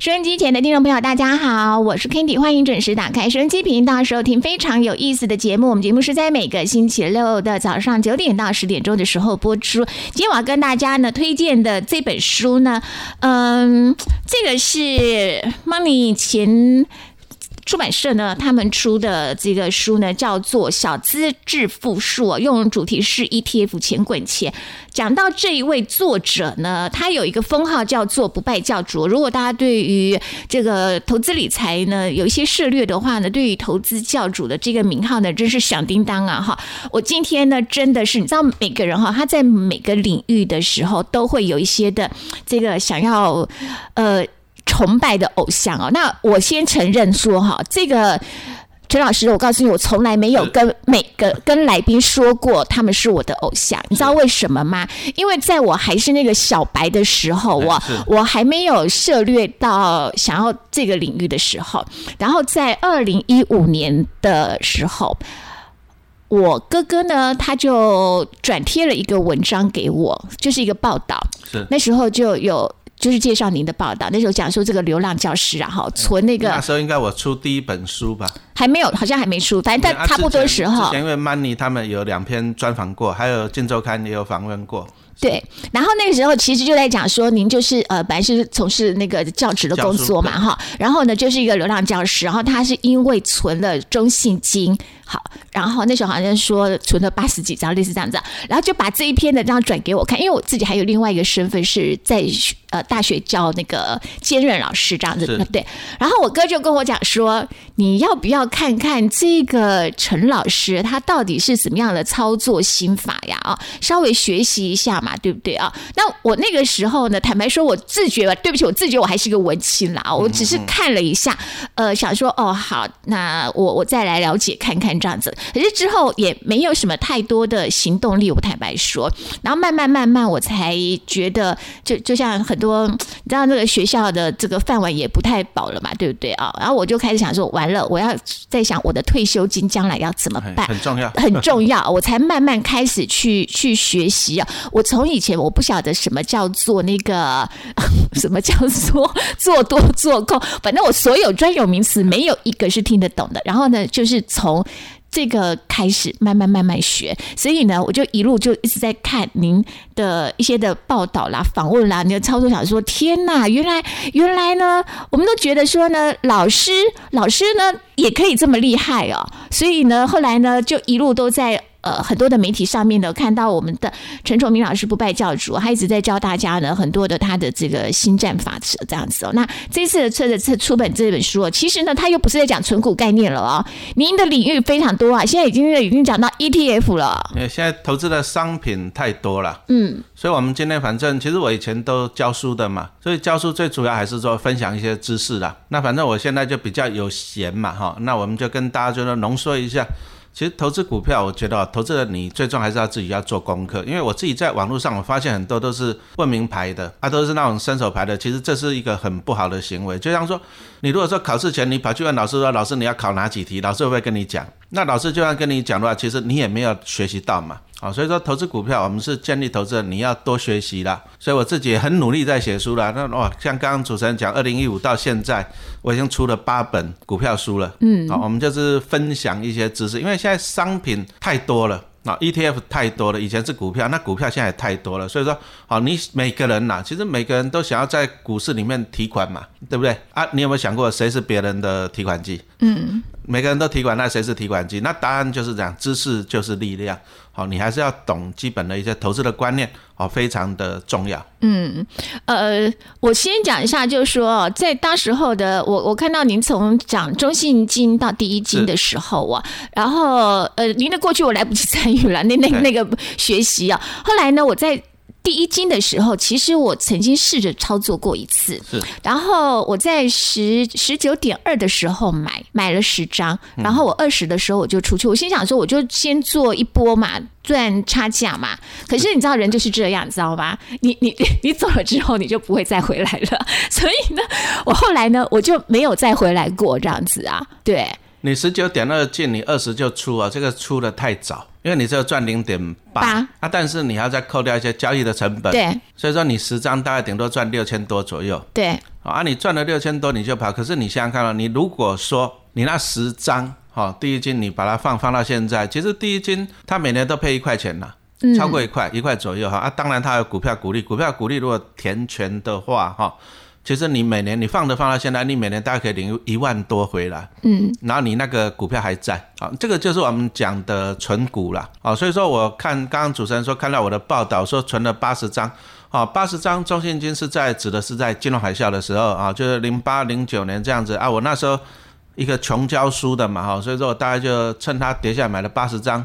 收音机前的听众朋友，大家好，我是 Kandy，欢迎准时打开收音机频道收听非常有意思的节目。我们节目是在每个星期六的早上九点到十点钟的时候播出。今天我要跟大家呢推荐的这本书呢，嗯，这个是 Money 前。出版社呢，他们出的这个书呢，叫做《小资致富术》，用主题是 ETF 钱滚钱。讲到这一位作者呢，他有一个封号叫做“不败教主”。如果大家对于这个投资理财呢有一些涉略的话呢，对于投资教主的这个名号呢，真是响叮当啊！哈，我今天呢，真的是你知道，每个人哈，他在每个领域的时候，都会有一些的这个想要呃。崇拜的偶像哦，那我先承认说哈，这个陈老师，我告诉你，我从来没有跟每个跟来宾说过他们是我的偶像，你知道为什么吗？因为在我还是那个小白的时候，我我还没有涉猎到想要这个领域的时候，然后在二零一五年的时候，我哥哥呢他就转贴了一个文章给我，就是一个报道，是那时候就有。就是介绍您的报道，那时候讲说这个流浪教师，然后存那个那时候应该我出第一本书吧，还没有，好像还没出，反正差不多时候。因为 Money 他们有两篇专访过，还有《金周刊》也有访问过。对，然后那个时候其实就在讲说，您就是呃，本来是从事那个教职的工作嘛，哈，然后呢就是一个流浪教师，然后他是因为存了中信金。好，然后那时候好像说存了八十几张，类似这样子，然后就把这一篇的这样转给我看，因为我自己还有另外一个身份是在呃大学教那个兼任老师这样子，对。然后我哥就跟我讲说，你要不要看看这个陈老师他到底是怎么样的操作心法呀？啊，稍微学习一下嘛，对不对啊？那我那个时候呢，坦白说，我自觉吧，对不起，我自觉我还是个文青啦，我只是看了一下，呃，想说哦，好，那我我再来了解看看。这样子，可是之后也没有什么太多的行动力。我坦白说，然后慢慢慢慢，我才觉得，就就像很多，你知道，那个学校的这个饭碗也不太饱了嘛，对不对啊？然后我就开始想说，完了，我要在想我的退休金将来要怎么办？很重要，很重要。我才慢慢开始去去学习啊。我从以前我不晓得什么叫做那个，什么叫做 做多做空，反正我所有专有名词没有一个是听得懂的。然后呢，就是从这个开始慢慢慢慢学，所以呢，我就一路就一直在看您的一些的报道啦、访问啦，你的操作，想说天呐，原来原来呢，我们都觉得说呢，老师老师呢也可以这么厉害哦，所以呢，后来呢，就一路都在。呃，很多的媒体上面呢，看到我们的陈崇明老师不败教主，他一直在教大家呢，很多的他的这个新战法则这样子哦。那这次的这这出本这本书哦，其实呢，他又不是在讲存股概念了哦。您的领域非常多啊，现在已经已经讲到 ETF 了。因为现在投资的商品太多了，嗯，所以我们今天反正其实我以前都教书的嘛，所以教书最主要还是说分享一些知识啦。那反正我现在就比较有闲嘛，哈，那我们就跟大家就说浓缩一下。其实投资股票，我觉得投资的你最终还是要自己要做功课，因为我自己在网络上我发现很多都是问名牌的，啊，都是那种伸手牌的，其实这是一个很不好的行为。就像说，你如果说考试前你跑去问老师说，老师你要考哪几题，老师会不会跟你讲？那老师就算跟你讲的话，其实你也没有学习到嘛。好，所以说投资股票，我们是建立投资人，你要多学习啦。所以我自己也很努力在写书啦。那哇，像刚刚主持人讲，二零一五到现在，我已经出了八本股票书了。嗯，好，我们就是分享一些知识，因为现在商品太多了。啊，ETF 太多了，以前是股票，那股票现在也太多了，所以说，好，你每个人呐，其实每个人都想要在股市里面提款嘛，对不对？啊，你有没有想过谁是别人的提款机？嗯，每个人都提款，那谁是提款机？那答案就是这样，知识就是力量。好，你还是要懂基本的一些投资的观念，哦，非常的重要。嗯，呃，我先讲一下，就是说，在当时候的我，我看到您从讲中信金到第一金的时候啊，然后呃，您的过去我来不及参与了，那那那个学习啊，后来呢，我在。第一金的时候，其实我曾经试着操作过一次，是。然后我在十十九点二的时候买买了十张，然后我二十的时候我就出去。我心想说，我就先做一波嘛，赚差价嘛。可是你知道人就是这样，知道吗？你你 你走了之后，你就不会再回来了。所以呢，我后来呢，我就没有再回来过这样子啊。对，你十九点二进，你二十就出啊，这个出的太早。因为你只有赚零点八啊，但是你还要再扣掉一些交易的成本，对，所以说你十张大概顶多赚六千多左右，对，啊，你赚了六千多你就跑，可是你想想看了，你如果说你那十张，哈，第一金你把它放放到现在，其实第一金它每年都配一块钱呐，超过一块一块左右哈，啊，当然它有股票股利，股票股利如果填全的话，哈。其实你每年你放的放到现在，你每年大概可以领一万多回来，嗯，然后你那个股票还在，啊，这个就是我们讲的存股了，啊，所以说我看刚刚主持人说看到我的报道说存了八十张，啊，八十张中信金是在指的是在金融海啸的时候啊，就是零八零九年这样子。啊，我那时候一个穷教书的嘛，哈，所以说我大概就趁它跌下来买了八十张，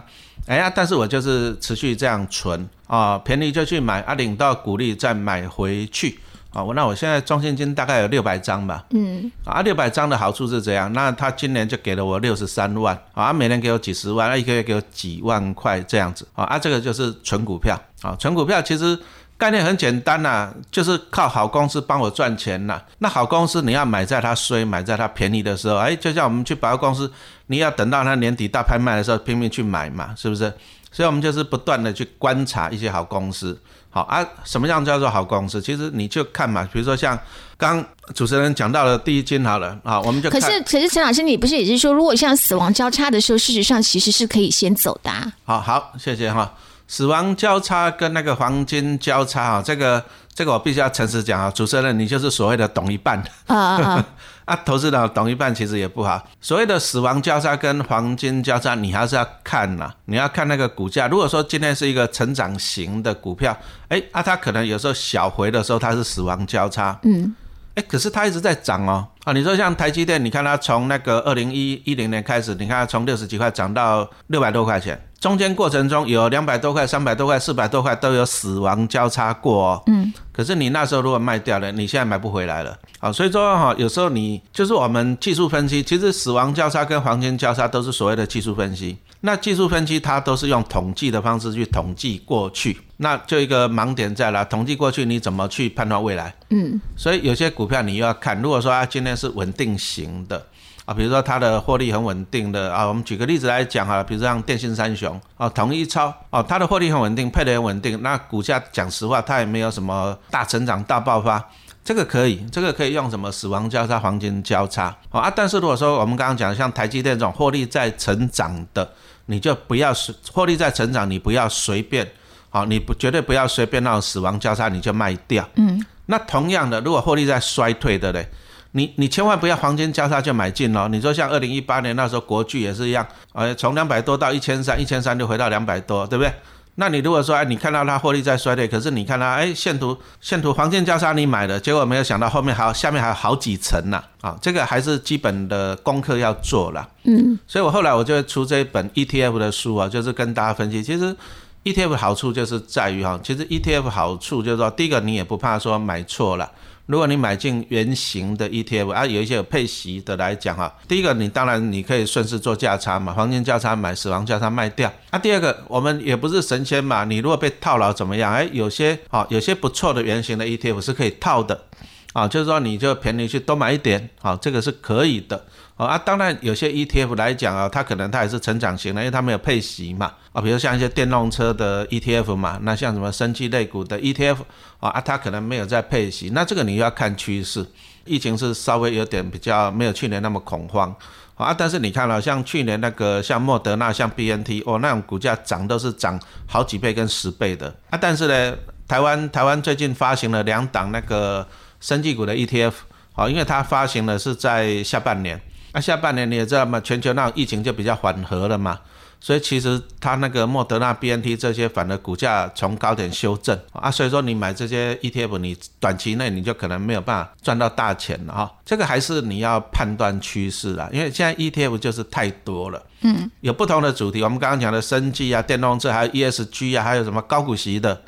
哎呀，但是我就是持续这样存。啊，便宜就去买啊，领到股利再买回去。啊，我那我现在中现金大概有六百张吧。嗯。啊，六百张的好处是这样，那他今年就给了我六十三万，啊，每年给我几十万，那一个月给我几万块这样子。啊，啊，这个就是纯股票。啊，纯股票其实概念很简单呐，就是靠好公司帮我赚钱呐。那好公司你要买在它衰、买在它便宜的时候，哎，就像我们去百货公司，你要等到它年底大拍卖的时候拼命去买嘛，是不是？所以我们就是不断的去观察一些好公司。好啊，什么样叫做好公司？其实你就看嘛，比如说像刚主持人讲到的第一金好了啊，我们就可是可是陈老师，你不是也是说，如果像死亡交叉的时候，事实上其实是可以先走的。好好，谢谢哈。死亡交叉跟那个黄金交叉啊，这个这个我必须要诚实讲啊，主持人你就是所谓的懂一半啊。啊，投资的懂一半其实也不好。所谓的死亡交叉跟黄金交叉，你还是要看呐，你要看那个股价。如果说今天是一个成长型的股票，哎，啊，它可能有时候小回的时候它是死亡交叉，嗯，哎，可是它一直在涨哦。啊，你说像台积电，你看它从那个二零一一零年开始，你看它从六十几块涨到六百多块钱。中间过程中有两百多块、三百多块、四百多块都有死亡交叉过，嗯，可是你那时候如果卖掉了，你现在买不回来了，啊，所以说哈，有时候你就是我们技术分析，其实死亡交叉跟黄金交叉都是所谓的技术分析。那技术分析它都是用统计的方式去统计过去，那就一个盲点在了，统计过去你怎么去判断未来？嗯，所以有些股票你又要看，如果说它今天是稳定型的。啊，比如说它的获利很稳定的啊，我们举个例子来讲哈，比如像电信三雄啊，统一超啊，它的获利很稳定，配的也稳定，那股价讲实话它也没有什么大成长、大爆发，这个可以，这个可以用什么死亡交叉、黄金交叉啊？但是如果说我们刚刚讲像台积电这种获利在成长的，你就不要随获利在成长，你不要随便好，你不绝对不要随便那种死亡交叉你就卖掉。嗯，那同样的，如果获利在衰退的嘞？你你千万不要黄金交叉就买进哦！你说像二零一八年那时候国巨也是一样，呃，从两百多到一千三，一千三就回到两百多，对不对？那你如果说哎，你看到它获利在衰退，可是你看它哎线图线图黄金交叉你买的，结果没有想到后面还有下面还有好几层呢啊！这个还是基本的功课要做了。嗯，所以我后来我就会出这一本 ETF 的书啊，就是跟大家分析，其实 ETF 好处就是在于哈，其实 ETF 好处就是说，第一个你也不怕说买错了。如果你买进圆形的 ETF 啊，有一些有配息的来讲哈，第一个你当然你可以顺势做价差嘛，黄金价差买，死亡价差卖掉。那第二个我们也不是神仙嘛，你如果被套牢怎么样？哎，有些好有些不错的圆形的 ETF 是可以套的，啊，就是说你就便宜去多买一点，好，这个是可以的。啊，当然有些 ETF 来讲啊，它可能它也是成长型的，因为它没有配息嘛。啊，比如像一些电动车的 ETF 嘛，那像什么生技类股的 ETF 啊，它可能没有在配息，那这个你要看趋势。疫情是稍微有点比较没有去年那么恐慌啊，但是你看了像去年那个像莫德纳、像 BNT 哦，那种股价涨都是涨好几倍跟十倍的啊。但是呢，台湾台湾最近发行了两档那个生技股的 ETF 啊，因为它发行的是在下半年。那下半年你也知道嘛，全球那种疫情就比较缓和了嘛，所以其实它那个莫德纳、BNT 这些反而股价从高点修正啊，所以说你买这些 ETF，你短期内你就可能没有办法赚到大钱了哈。这个还是你要判断趋势啦，因为现在 ETF 就是太多了，嗯，有不同的主题，我们刚刚讲的生技啊、电动车，还有 ESG 啊，还有什么高股息的。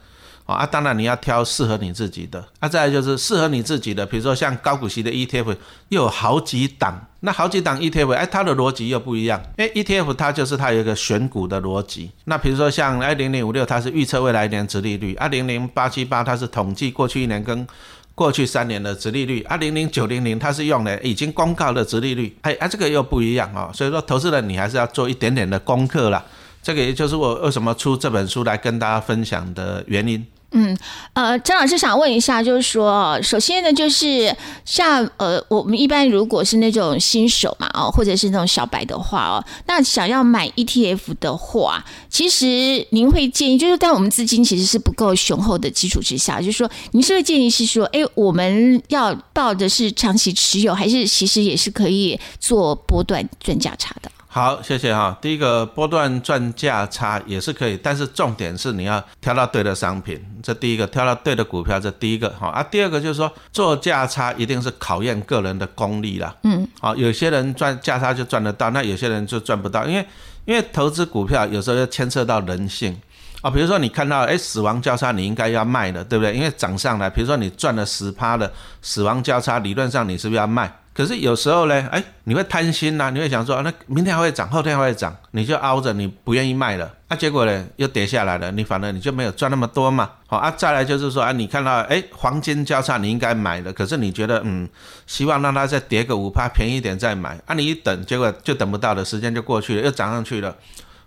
啊，当然你要挑适合你自己的。那再就是适合你自己的，比如说像高股息的 ETF，又有好几档。那好几档 ETF，哎，它的逻辑又不一样。哎，ETF 它就是它有一个选股的逻辑。那比如说像哎零零五六，它是预测未来一年殖利率；二零零八七八，它是统计过去一年跟过去三年的殖利率；二零零九零零，它是用的已经公告的殖利率。哎，啊，这个又不一样哦。所以说，投资人你还是要做一点点的功课啦。这个也就是我为什么出这本书来跟大家分享的原因。嗯，呃，张老师想问一下，就是说，首先呢，就是像呃，我们一般如果是那种新手嘛，哦，或者是那种小白的话，哦，那想要买 ETF 的话，其实您会建议，就是在我们资金其实是不够雄厚的基础之下，就是说，您是不是建议是说，哎，我们要抱的是长期持有，还是其实也是可以做波段赚价差的？好，谢谢哈。第一个波段赚价差也是可以，但是重点是你要挑到对的商品，这第一个挑到对的股票，这第一个哈啊。第二个就是说做价差一定是考验个人的功力啦。嗯，好，有些人赚价差就赚得到，那有些人就赚不到，因为因为投资股票有时候要牵涉到人性啊。比如说你看到哎死亡交叉，你应该要卖的，对不对？因为涨上来，比如说你赚了十趴的死亡交叉，理论上你是不是要卖？可是有时候呢，哎，你会贪心呐，你会想说，那明天还会涨，后天还会涨，你就熬着，你不愿意卖了，那结果呢，又跌下来了，你反正你就没有赚那么多嘛。好啊，再来就是说，啊，你看到，哎，黄金交叉你应该买的，可是你觉得，嗯，希望让它再跌个五趴，便宜点再买，啊，你一等，结果就等不到了，时间就过去了，又涨上去了。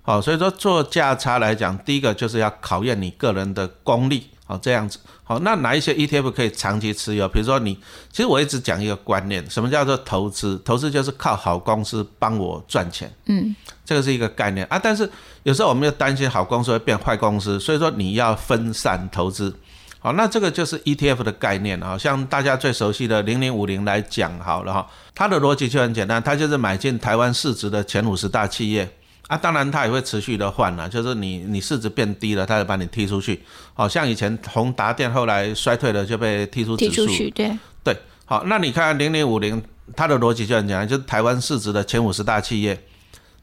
好，所以说做价差来讲，第一个就是要考验你个人的功力。好，这样子。好，那哪一些 ETF 可以长期持有？比如说你，其实我一直讲一个观念，什么叫做投资？投资就是靠好公司帮我赚钱。嗯，这个是一个概念啊。但是有时候我们又担心好公司会变坏公司，所以说你要分散投资。好，那这个就是 ETF 的概念啊。像大家最熟悉的零零五零来讲好了哈，它的逻辑就很简单，它就是买进台湾市值的前五十大企业。啊，当然它也会持续的换了，就是你你市值变低了，它就把你踢出去。好像以前宏达电后来衰退了就被踢出指数。对对，好，那你看零零五零，它的逻辑就很简单，就是台湾市值的前五十大企业。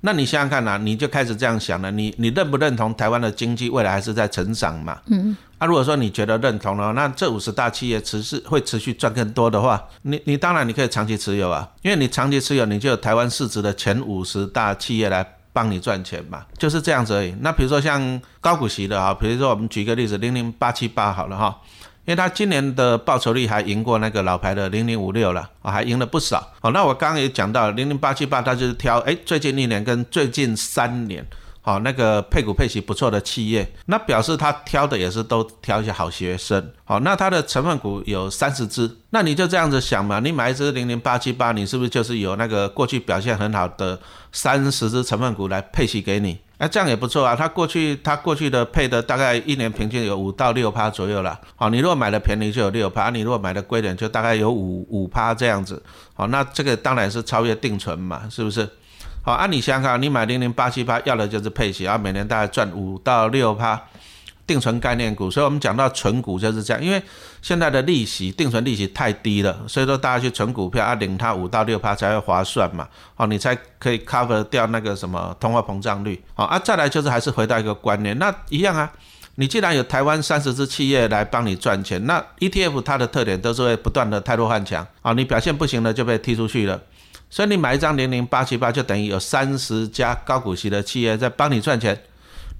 那你想想看呐，你就开始这样想了，你你认不认同台湾的经济未来还是在成长嘛？嗯。啊，如果说你觉得认同了，那这五十大企业持续会持续赚更多的话，你你当然你可以长期持有啊，因为你长期持有，你就有台湾市值的前五十大企业来。帮你赚钱嘛，就是这样子而已。那比如说像高股息的啊，比如说我们举个例子，零零八七八好了哈，因为它今年的报酬率还赢过那个老牌的零零五六了，还赢了不少。好，那我刚刚也讲到零零八七八，它就是挑哎最近一年跟最近三年。好，那个配股配息不错的企业，那表示他挑的也是都挑一些好学生。好，那它的成分股有三十只，那你就这样子想嘛，你买一只零零八七八，你是不是就是有那个过去表现很好的三十只成分股来配息给你？哎，这样也不错啊。它过去它过去的配的大概一年平均有五到六趴左右了。好，你如果买的便宜就有六趴，你如果买的贵点就大概有五五趴这样子。好，那这个当然是超越定存嘛，是不是？好，按你想想看，你买零零八七八要的就是配息，然后每年大概赚五到六趴，定存概念股。所以我们讲到存股就是这样，因为现在的利息定存利息太低了，所以说大家去存股票啊，领它五到六趴才会划算嘛。好，你才可以 cover 掉那个什么通货膨胀率。好啊，再来就是还是回到一个观念，那一样啊，你既然有台湾三十只企业来帮你赚钱，那 ETF 它的特点都是会不断的太弱换强啊，你表现不行了就被踢出去了。所以你买一张零零八七八，就等于有三十家高股息的企业在帮你赚钱。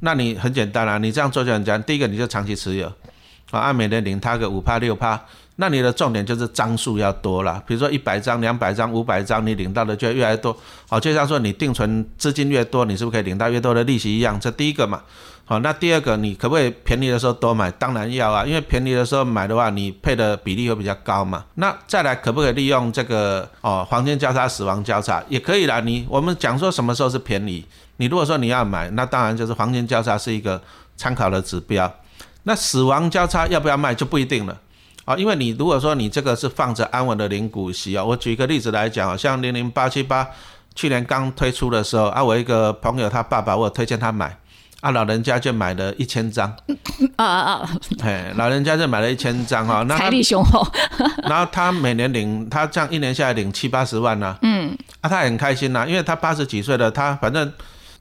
那你很简单啦，你这样做就很简单。第一个，你就长期持有，啊，按每年领它个五趴六趴。那你的重点就是张数要多了，比如说一百张、两百张、五百张，你领到的就越来越多。好，就像说你定存资金越多，你是不是可以领到越多的利息一样？这第一个嘛。好，那第二个，你可不可以便宜的时候多买？当然要啊，因为便宜的时候买的话，你配的比例会比较高嘛。那再来，可不可以利用这个哦，黄金交叉、死亡交叉也可以啦。你我们讲说什么时候是便宜？你如果说你要买，那当然就是黄金交叉是一个参考的指标。那死亡交叉要不要卖就不一定了啊，因为你如果说你这个是放着安稳的零股息啊，我举一个例子来讲啊，像零零八七八去年刚推出的时候啊，我一个朋友他爸爸我推荐他买。啊，老人家就买了一千张，啊 啊啊！哎，老人家就买了一千张哈，财力雄厚。然后他每年领，他这样一年下来领七八十万呢。嗯，啊，他很开心呐，因为他八十几岁了，他反正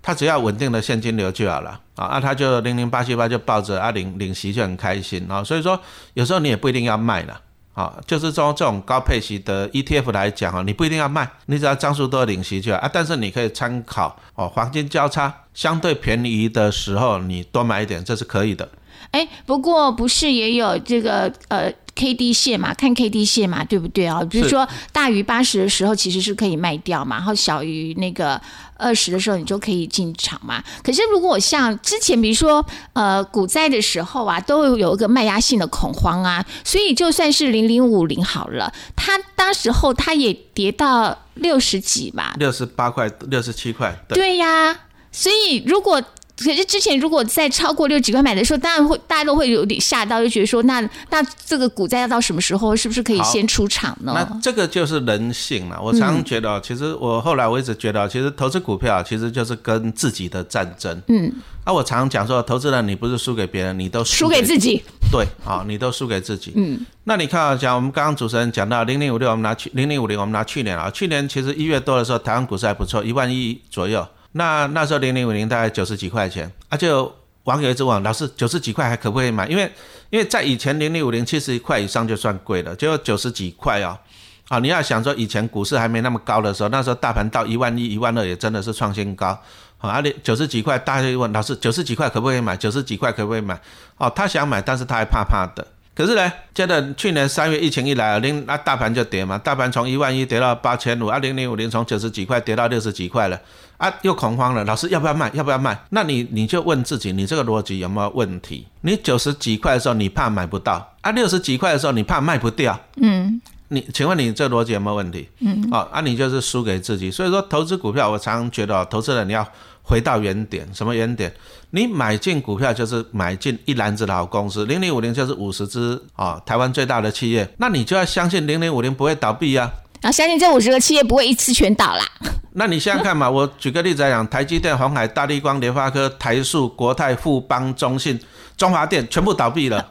他只要稳定的现金流就好了啊。那，他就零零八七八就抱着啊领领息就很开心啊。所以说，有时候你也不一定要卖了。啊，就是说这种高配息的 ETF 来讲啊，你不一定要卖，你只要张数多领息就好啊。但是你可以参考哦，黄金交叉相对便宜的时候，你多买一点，这是可以的。哎，不过不是也有这个呃 K D 线嘛，看 K D 线嘛，对不对啊？比如说大于八十的时候，其实是可以卖掉嘛，然后小于那个二十的时候，你就可以进场嘛。可是如果像之前，比如说呃股灾的时候啊，都有一个卖压性的恐慌啊，所以就算是零零五零好了，它当时候它也跌到六十几嘛，六十八块、六十七块。对呀，所以如果。可是之前如果在超过六几块买的时候，当然会大家都会有点吓到，就觉得说那那这个股灾要到什么时候，是不是可以先出场呢？那这个就是人性了。我常常觉得，其实我后来我一直觉得，其实投资股票其实就是跟自己的战争。嗯，啊，我常常讲说，投资人你不是输给别人，你都输给自己。对，好，你都输给自己。嗯，那你看啊，讲我们刚刚主持人讲到零零五六，我们拿去零零五零，我们拿去年啊，去年其实一月多的时候，台湾股市还不错，一万亿左右。那那时候零零五零大概九十几块钱，啊，就网友一直问老师九十几块还可不可以买？因为因为在以前零零五零七十块以上就算贵了，就九十几块哦。啊，你要想说以前股市还没那么高的时候，那时候大盘到一万一、一万二也真的是创新高。好，而且九十几块，大家就问老师九十几块可不可以买？九十几块可不可以买？哦，他想买，但是他还怕怕的。可是呢，接着去年三月疫情一来，零那大盘就跌嘛，大盘从一万一跌到八千五，二零零五零从九十几块跌到六十几块了，啊又恐慌了，老师要不要卖？要不要卖？那你你就问自己，你这个逻辑有没有问题？你九十几块的时候你怕买不到，啊六十几块的时候你怕卖不掉，嗯，你请问你这逻辑有没有问题？嗯，哦，啊你就是输给自己，所以说投资股票，我常常觉得投资人你要。回到原点，什么原点？你买进股票就是买进一篮子的好公司，零零五零就是五十只啊，台湾最大的企业，那你就要相信零零五零不会倒闭啊，然后相信这五十个企业不会一次全倒啦。那你想想看嘛，我举个例子来讲，台积电、红海、大立光、联发科、台塑、国泰、富邦、中信、中华电全部倒闭了，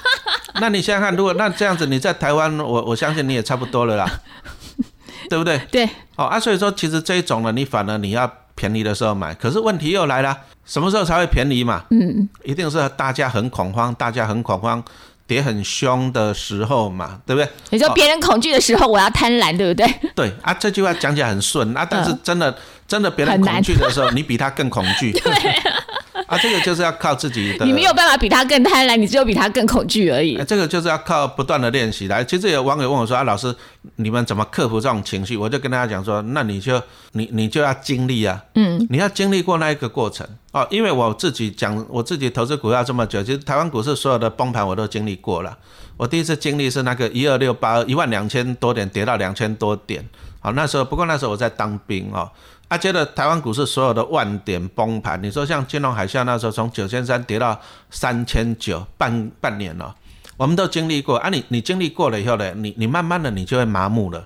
那你想想看，如果那这样子你在台湾，我我相信你也差不多了啦，对不对？对。哦啊，所以说其实这一种呢，你反而你要。便宜的时候买，可是问题又来了，什么时候才会便宜嘛？嗯，一定是大家很恐慌，大家很恐慌，跌很凶的时候嘛，对不对？你说别人恐惧的时候，我要贪婪，对不对？对啊，这句话讲起来很顺啊，但是真的真的别人恐惧的时候，你比他更恐惧。对。啊，这个就是要靠自己的。你没有办法比他更贪婪，你只有比他更恐惧而已。这个就是要靠不断的练习来。其实有网友问我说：“啊，老师，你们怎么克服这种情绪？”我就跟大家讲说：“那你就你你就要经历啊，嗯，你要经历过那一个过程哦。因为我自己讲，我自己投资股票这么久，其实台湾股市所有的崩盘我都经历过了。我第一次经历是那个一二六八一万两千多点跌到两千多点，好，那时候不过那时候我在当兵哦。啊，接着台湾股市所有的万点崩盘，你说像金融海啸那时候从九千三跌到三千九，半半年了，我们都经历过啊。你你经历过了以后呢，你你慢慢的你就会麻木了，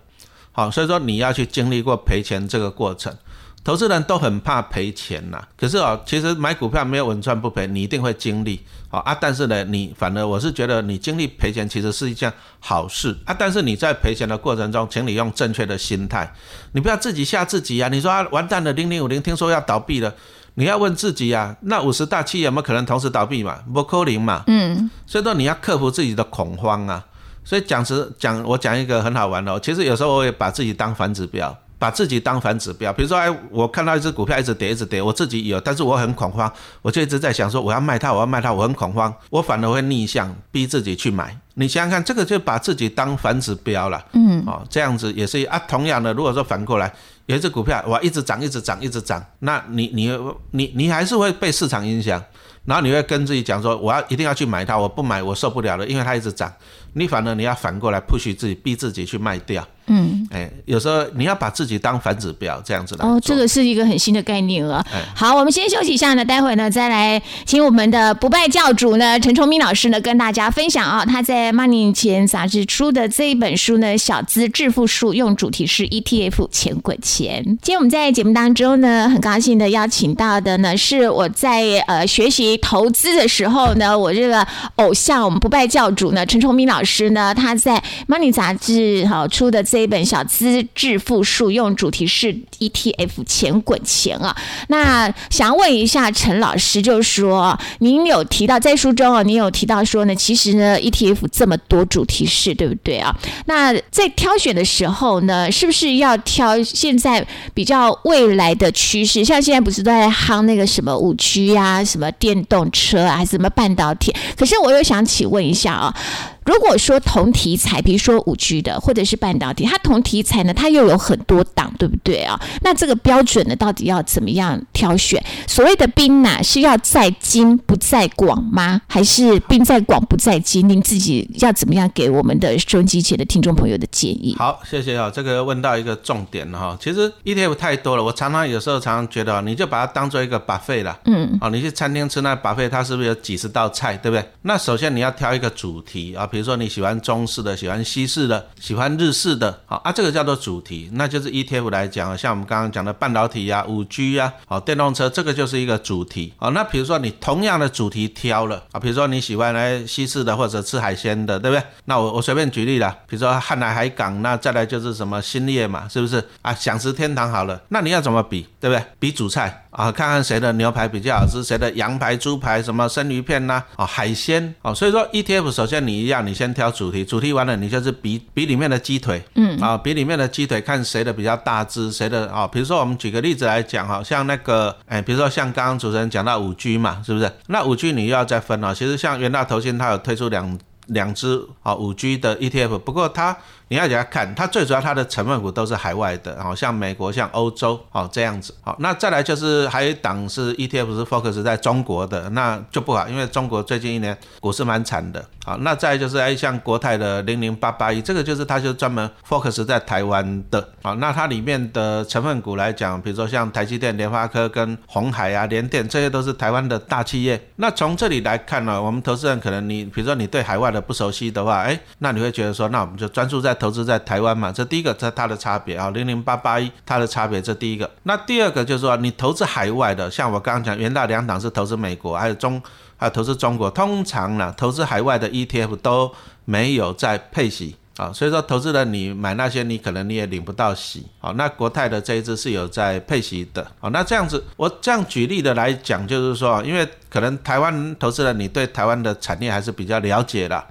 好，所以说你要去经历过赔钱这个过程。投资人都很怕赔钱呐，可是哦，其实买股票没有稳赚不赔，你一定会经历啊啊！但是呢，你反而我是觉得你经历赔钱其实是一件好事啊。但是你在赔钱的过程中，请你用正确的心态，你不要自己吓自己啊！你说啊，完蛋了，零零五零听说要倒闭了，你要问自己啊，那五十大企业有没有可能同时倒闭嘛？不可能嘛。嗯。所以说你要克服自己的恐慌啊。所以讲实讲，我讲一个很好玩的，其实有时候我也把自己当反指标。把自己当反指标，比如说，哎，我看到一只股票一直跌，一直跌，我自己有，但是我很恐慌，我就一直在想说，我要卖它，我要卖它，我很恐慌，我反而会逆向逼自己去买。你想想看，这个就把自己当反指标了，嗯，哦，这样子也是啊。同样的，如果说反过来，有一只股票哇，一直涨，一直涨，一直涨，那你你你你还是会被市场影响，然后你会跟自己讲说，我要一定要去买它，我不买我受不了了，因为它一直涨。你反而你要反过来 push 自己，逼自己去卖掉。嗯，哎，有时候你要把自己当反指标，这样子的。哦，这个是一个很新的概念了。好，我们先休息一下呢，待会呢再来请我们的不败教主呢陈崇明老师呢跟大家分享啊，他在 Money 钱杂志出的这一本书呢《小资致富术》，用主题是 ETF 钱滚钱。今天我们在节目当中呢，很高兴的邀请到的呢是我在呃学习投资的时候呢，我这个偶像我们不败教主呢陈崇明老师呢，他在 Money 杂志好出的。这一本小资致富术用主题是 ETF 钱滚钱啊，那想问一下陈老师，就是说您有提到在书中啊，您有提到说呢，其实呢 ETF 这么多主题式，对不对啊？那在挑选的时候呢，是不是要挑现在比较未来的趋势？像现在不是都在夯那个什么五 G 啊，什么电动车啊，还是什么半导体？可是我又想请问一下啊。如果说同题材，比如说五 G 的或者是半导体，它同题材呢，它又有很多档，对不对啊？那这个标准呢，到底要怎么样挑选？所谓的兵呢，是要在精不在广吗？还是兵在广不在精？您自己要怎么样给我们的收音机前的听众朋友的建议？好，谢谢啊，这个问到一个重点了哈。其实 ETF 太多了，我常常有时候常常觉得，你就把它当做一个 buffet 了，嗯，哦，你去餐厅吃那 buffet，它是不是有几十道菜，对不对？那首先你要挑一个主题啊，比如说你喜欢中式的，喜欢西式的，喜欢日式的，好啊，这个叫做主题，那就是 ETF 来讲，像我们刚刚讲的半导体呀、五 G 呀、好电动车，这个就是一个主题。好，那比如说你同样的主题挑了啊，比如说你喜欢来西式的或者吃海鲜的，对不对？那我我随便举例了，比如说汉来海港，那再来就是什么兴业嘛，是不是啊？享食天堂好了，那你要怎么比，对不对？比主菜。啊，看看谁的牛排比较好吃，谁的羊排、猪排、什么生鱼片呐，哦，海鲜哦，所以说 ETF 首先你一样，你先挑主题，主题完了你就是比比里面的鸡腿，嗯，啊，比里面的鸡腿看谁的比较大只，谁的啊，比如说我们举个例子来讲哈，像那个，哎，比如说像刚刚主持人讲到五 G 嘛，是不是？那五 G 你又要再分了，其实像元大投信它有推出两两只啊五 G 的 ETF，不过它。你要给他看，它最主要它的成分股都是海外的，好像美国、像欧洲，好这样子。好，那再来就是还有一档是 ETF 是 focus 在中国的，那就不好，因为中国最近一年股市蛮惨的。好，那再就是哎像国泰的零零八八一，这个就是它就专门 focus 在台湾的。好，那它里面的成分股来讲，比如说像台积电、联发科跟红海啊、联电，这些都是台湾的大企业。那从这里来看呢，我们投资人可能你比如说你对海外的不熟悉的话，哎，那你会觉得说，那我们就专注在。投资在台湾嘛，这第一个，这它的差别啊，零零八八一它的差别，这第一个。那第二个就是说，你投资海外的，像我刚刚讲，元大两党是投资美国，还有中，还有投资中国。通常呢，投资海外的 ETF 都没有在配息啊，所以说投资人你买那些，你可能你也领不到息。好，那国泰的这一支是有在配息的。好，那这样子，我这样举例的来讲，就是说，因为可能台湾投资人你对台湾的产业还是比较了解的。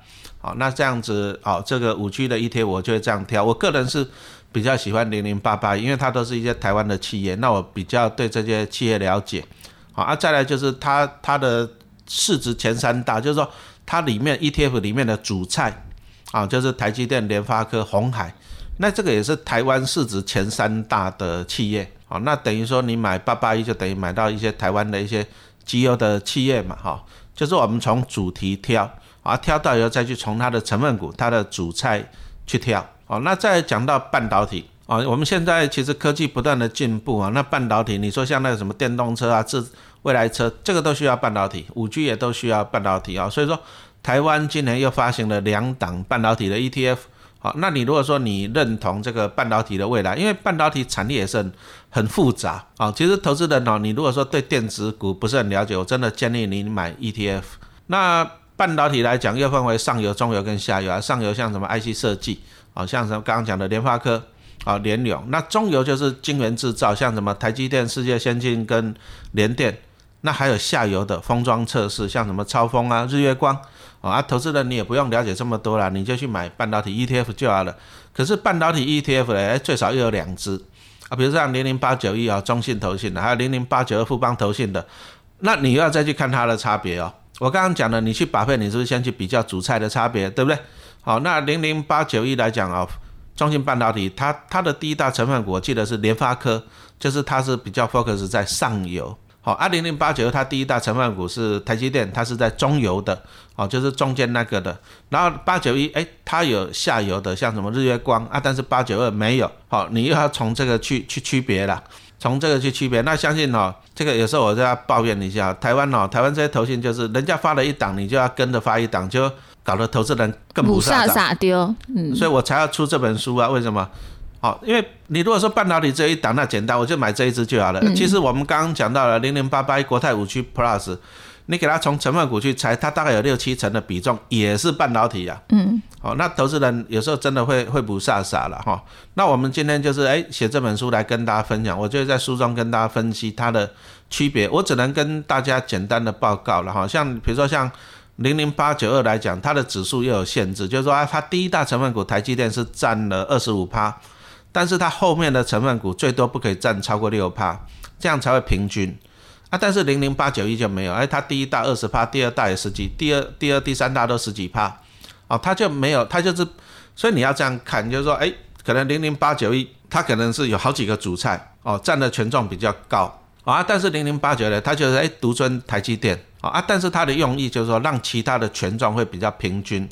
好，那这样子，好，这个五 G 的 ETF 我就会这样挑。我个人是比较喜欢零零八八，因为它都是一些台湾的企业，那我比较对这些企业了解。好，啊，再来就是它它的市值前三大，就是说它里面 ETF 里面的主菜，啊，就是台积电、联发科、红海，那这个也是台湾市值前三大的企业。好，那等于说你买八八一就等于买到一些台湾的一些绩优的企业嘛，哈，就是我们从主题挑。啊，挑到以后再去从它的成分股、它的主菜去挑。哦，那再讲到半导体啊，我们现在其实科技不断的进步啊，那半导体，你说像那个什么电动车啊、自未来车，这个都需要半导体，五 G 也都需要半导体啊。所以说，台湾今年又发行了两档半导体的 ETF。好，那你如果说你认同这个半导体的未来，因为半导体产业也是很很复杂啊。其实投资人哦，你如果说对电子股不是很了解，我真的建议你买 ETF。那半导体来讲，又分为上游、中游跟下游啊。上游像什么 IC 设计啊，像什么刚刚讲的联发科啊、联咏。那中游就是晶圆制造，像什么台积电、世界先进跟联电。那还有下游的封装测试，像什么超风啊、日月光啊。投资人你也不用了解这么多了，你就去买半导体 ETF 就好了。可是半导体 ETF 呢，最少又有两只啊，比如像零零八九一啊，中信投信的，还有零零八九二富邦投信的。那你又要再去看它的差别哦。我刚刚讲了，你去把配，你是不是先去比较主菜的差别，对不对？好，那零零八九一来讲啊，中芯半导体它它的第一大成分股，我记得是联发科，就是它是比较 focus 在上游。好，二零零八九它第一大成分股是台积电，它是在中游的，好，就是中间那个的。然后八九一，哎，它有下游的，像什么日月光啊，但是八九二没有。好，你又要从这个去去区别了。从这个去区别，那相信哦，这个有时候我就要抱怨一下台湾哦，台湾这些投信就是人家发了一档，你就要跟着发一档，就搞得投资人更不傻傻丢。嗯，所以我才要出这本书啊。为什么？好，因为你如果说半导体只有一档那简单，我就买这一支就好了。其实我们刚刚讲到了零零八八国泰五区 Plus。你给它从成分股去猜，它大概有六七成的比重也是半导体呀。嗯，好，那投资人有时候真的会会不傻傻了哈。那我们今天就是哎写这本书来跟大家分享，我就在书中跟大家分析它的区别。我只能跟大家简单的报告了哈。像比如说像零零八九二来讲，它的指数又有限制，就是说啊，它第一大成分股台积电是占了二十五趴，但是它后面的成分股最多不可以占超过六趴，这样才会平均。啊，但是零零八九一就没有，哎，它第一大二十趴，第二大也十几，第二、第二、第三大都十几趴，哦，他就没有，他就是，所以你要这样看，就是说，哎，可能零零八九一，它可能是有好几个主菜哦，占的权重比较高啊，但是零零八九呢，它就是哎独尊台积电啊，但是它的用意就是说让其他的权重会比较平均，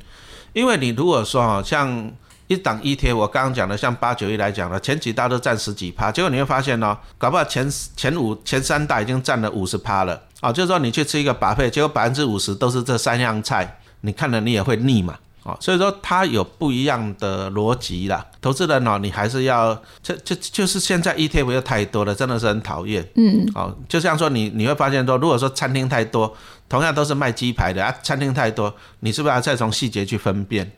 因为你如果说哦像。一档一贴我刚刚讲的，像八九一来讲呢，前几大都占十几趴，结果你会发现哦，搞不好前前五前三大已经占了五十趴了啊，就是说你去吃一个把费，结果百分之五十都是这三样菜，你看了你也会腻嘛，啊，所以说它有不一样的逻辑啦。投资人哦，你还是要，这就就是现在 ETF 又太多了，真的是很讨厌，嗯，哦，就像说你你会发现说，如果说餐厅太多，同样都是卖鸡排的啊，餐厅太多，你是不是要再从细节去分辨？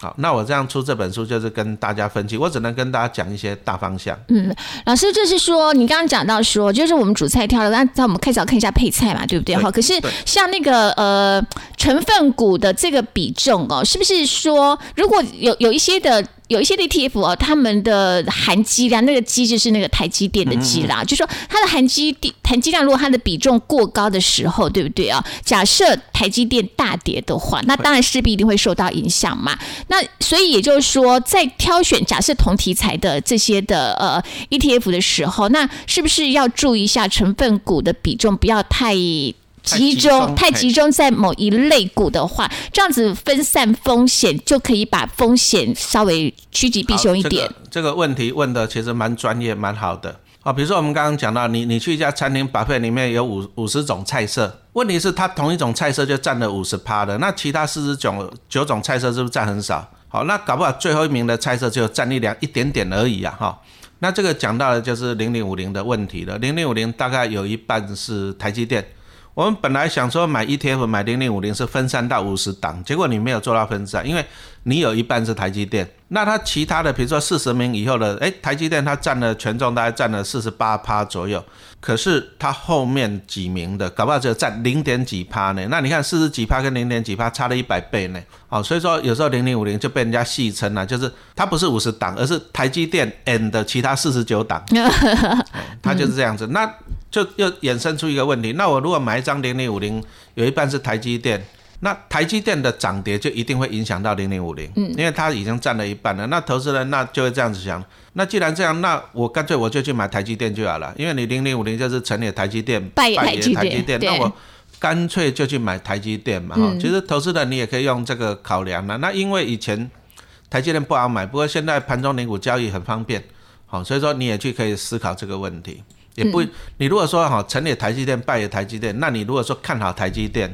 好，那我这样出这本书就是跟大家分析，我只能跟大家讲一些大方向。嗯，老师就是说，你刚刚讲到说，就是我们主菜挑了，那那我们开始要看一下配菜嘛，对不对？好，可是像那个呃成分股的这个比重哦，是不是说如果有有一些的？有一些 ETF 哦，他们的含积量，那个积就是那个台积电的积啦，就说它的含积地含积量，如果它的比重过高的时候，对不对啊？假设台积电大跌的话，那当然势必一定会受到影响嘛。那所以也就是说，在挑选假设同题材的这些的呃 ETF 的时候，那是不是要注意一下成分股的比重不要太？集中太集中在某一类股的话，这样子分散风险就可以把风险稍微趋吉避凶一点。这个问题问的其实蛮专业，蛮好的啊。比如说我们刚刚讲到，你你去一家餐厅，把费里面有五五十种菜色，问题是它同一种菜色就占了五十趴的，那其他四十九九种菜色是不是占很少？好，那搞不好最后一名的菜色就占一两一点点而已啊，哈。那这个讲到的就是零零五零的问题了，零零五零大概有一半是台积电。我们本来想说买 ETF 买零零五零是分散到五十档，结果你没有做到分散，因为你有一半是台积电，那它其他的比如说四十名以后的，诶，台积电它占了权重大概占了四十八趴左右，可是它后面几名的搞不好只有占零点几趴呢？那你看四十几趴跟零点几趴差了一百倍呢？好，所以说有时候零零五零就被人家戏称了，就是它不是五十档，而是台积电 and 其他四十九档，它就是这样子。那就又衍生出一个问题，那我如果买一张零零五零，有一半是台积电，那台积电的涨跌就一定会影响到零零五零，嗯，因为它已经占了一半了。那投资人那就会这样子想，那既然这样，那我干脆我就去买台积电就好了，因为你零零五零就是成也台积电，败也台积电，那我干脆就去买台积电嘛。哈，其实投资人你也可以用这个考量了。那因为以前台积电不好买，不过现在盘中零股交易很方便，好，所以说你也去可以思考这个问题。也不，你如果说哈成立台积电，败也台积电，那你如果说看好台积电，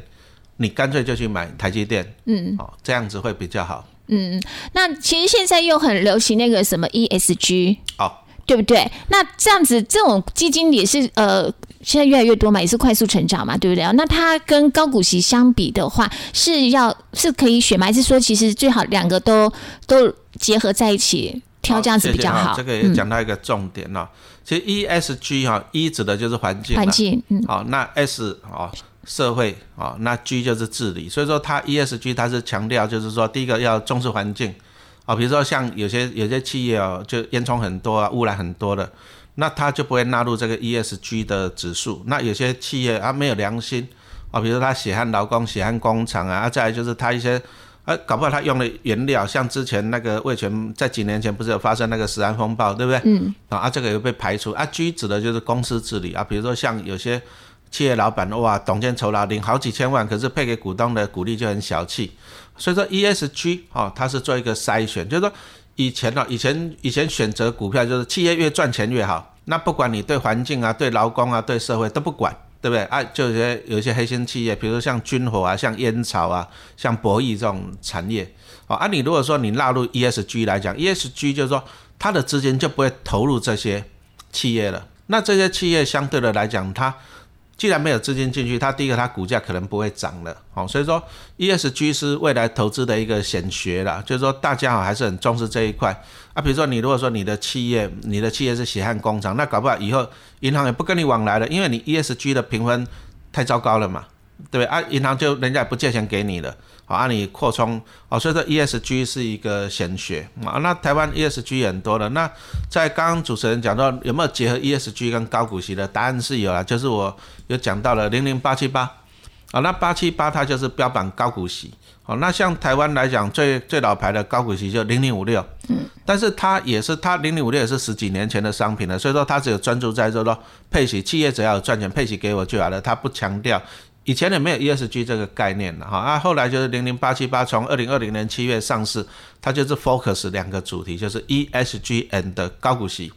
你干脆就去买台积电，嗯，哦，这样子会比较好。嗯，那其实现在又很流行那个什么 ESG，哦，对不对？那这样子这种基金也是呃，现在越来越多嘛，也是快速成长嘛，对不对？那它跟高股息相比的话，是要是可以选吗？还是说其实最好两个都都结合在一起挑这样子比较好？这个也讲到一个重点了。其实 E S G 哈，E 指的就是环境，环境，嗯，好，那 S 哦，社会哦，那 G 就是治理，所以说它 E S G 它是强调就是说，第一个要重视环境，啊，比如说像有些有些企业哦，就烟囱很多啊，污染很多的，那它就不会纳入这个 E S G 的指数。那有些企业啊没有良心啊，比如说他血汗劳工、血汗工厂啊，啊，再来就是他一些。啊，搞不好他用的原料，像之前那个味全在几年前不是有发生那个食安风暴，对不对？嗯。啊，这个也被排除。啊，G 指的就是公司治理啊，比如说像有些企业老板，哇，董监酬劳领好几千万，可是配给股东的股利就很小气。所以说 ESG 哦，它是做一个筛选，就是说以前呢，以前以前选择股票就是企业越赚钱越好，那不管你对环境啊、对劳工啊、对社会都不管。对不对啊？就有些有一些黑心企业，比如说像军火啊、像烟草啊、像博弈这种产业，哦，啊，你如果说你纳入 ESG 来讲，ESG 就是说它的资金就不会投入这些企业了，那这些企业相对的来讲，它。既然没有资金进去，它第一个它股价可能不会涨了，哦，所以说 ESG 是未来投资的一个显学啦，就是说大家还是很重视这一块啊。比如说你如果说你的企业，你的企业是血汗工厂，那搞不好以后银行也不跟你往来了，因为你 ESG 的评分太糟糕了嘛，对不对啊？银行就人家也不借钱给你了。好，按你扩充哦，所以说 ESG 是一个显学啊。那台湾 ESG 很多的。那在刚刚主持人讲到有没有结合 ESG 跟高股息的答案是有啊，就是我有讲到了零零八七八。啊，那八七八它就是标榜高股息。好，那像台湾来讲，最最老牌的高股息就零零五六，嗯，但是它也是它零零五六也是十几年前的商品了，所以说它只有专注在说配息，企业只要有赚钱配息给我就好了，它不强调，以前也没有 ESG 这个概念的哈，啊，后来就是零零八七八从二零二零年七月上市，它就是 focus 两个主题，就是 ESG and 高股息，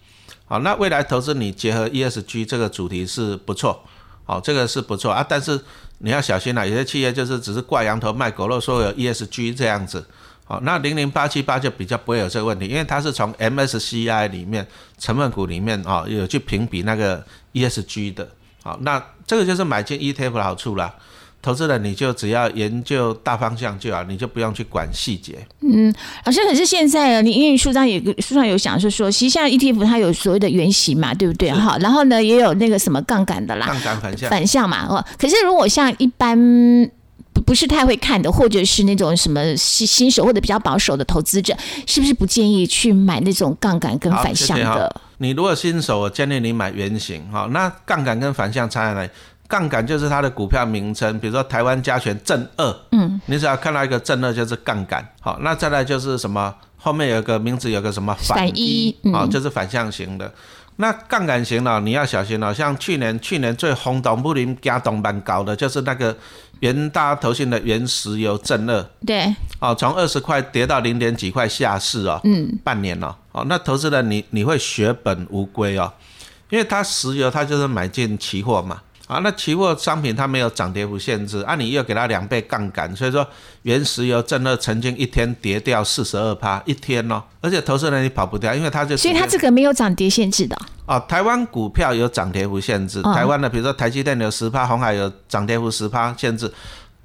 好，那未来投资你结合 ESG 这个主题是不错，哦，这个是不错啊，但是。你要小心啦，有些企业就是只是挂羊头卖狗肉，说有 ESG 这样子，好，那零零八七八就比较不会有这个问题，因为它是从 MSCI 里面成分股里面啊有去评比那个 ESG 的，好，那这个就是买进 ETF 的好处啦。投资人你就只要研究大方向就好，你就不用去管细节。嗯，老师，可是现在你因为书上有书上有讲，是说其实现在 ETF 它有所谓的原型嘛，对不对？哈，然后呢也有那个什么杠杆的啦，杠杆反向反向嘛。哦，可是如果像一般不不是太会看的，或者是那种什么新新手或者比较保守的投资者，是不是不建议去买那种杠杆跟反向的？你如果新手，我建议你买原型。哈，那杠杆跟反向差在哪里？杠杆就是它的股票名称，比如说台湾加权正二，嗯，你只要看到一个正二就是杠杆，好，那再来就是什么，后面有个名字有个什么反一，好，就是反向型的。那杠杆型呢，你要小心了，像去年去年最轰动不灵加动板搞的就是那个元大投信的原石油正二，对，哦，从二十块跌到零点几块下市哦，嗯，半年了，哦，那投资人你你会血本无归哦，因为它石油它就是买进期货嘛。啊，那期货商品它没有涨跌幅限制，啊，你又给它两倍杠杆，所以说原石油正二曾经一天跌掉四十二趴，一天哦，而且投资人你跑不掉，因为它就所以它这个没有涨跌限制的哦。台湾股票有涨跌幅限制，台湾的比如说台积电有十趴，红海有涨跌幅十趴限制。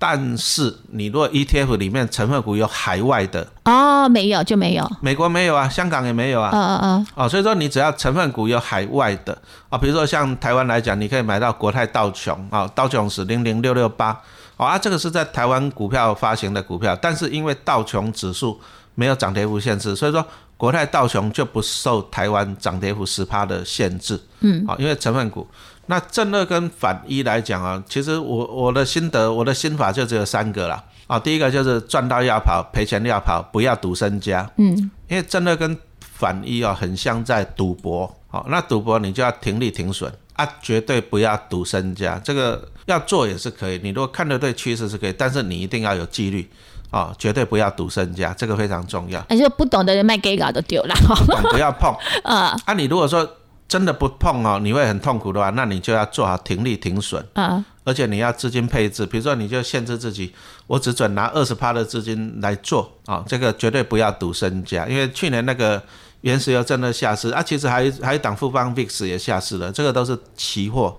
但是你如果 ETF 里面成分股有海外的哦，没有就没有，美国没有啊，香港也没有啊，嗯嗯嗯，哦，所以说你只要成分股有海外的啊，比如说像台湾来讲，你可以买到国泰道琼啊，道琼是零零六六八，啊，这个是在台湾股票发行的股票，但是因为道琼指数没有涨跌幅限制，所以说国泰道琼就不受台湾涨跌幅十趴的限制，嗯，啊，因为成分股。那正二跟反一来讲啊，其实我我的心得，我的心法就只有三个啦。啊。第一个就是赚到要跑，赔钱要跑，不要赌身家。嗯，因为正二跟反一啊，很像在赌博。好，那赌博你就要停利停损啊，绝对不要赌身家。这个要做也是可以，你如果看得对趋势是可以，但是你一定要有纪律啊，绝对不要赌身家，这个非常重要。而且不懂的人卖给搞都丢了，不要碰 啊。啊，你如果说。真的不碰哦，你会很痛苦的话，那你就要做好停利停损。嗯，而且你要资金配置，比如说你就限制自己，我只准拿二十趴的资金来做啊，这个绝对不要赌身家，因为去年那个原石油真的下市啊，其实还还有档富邦 VIX 也下市了，这个都是期货。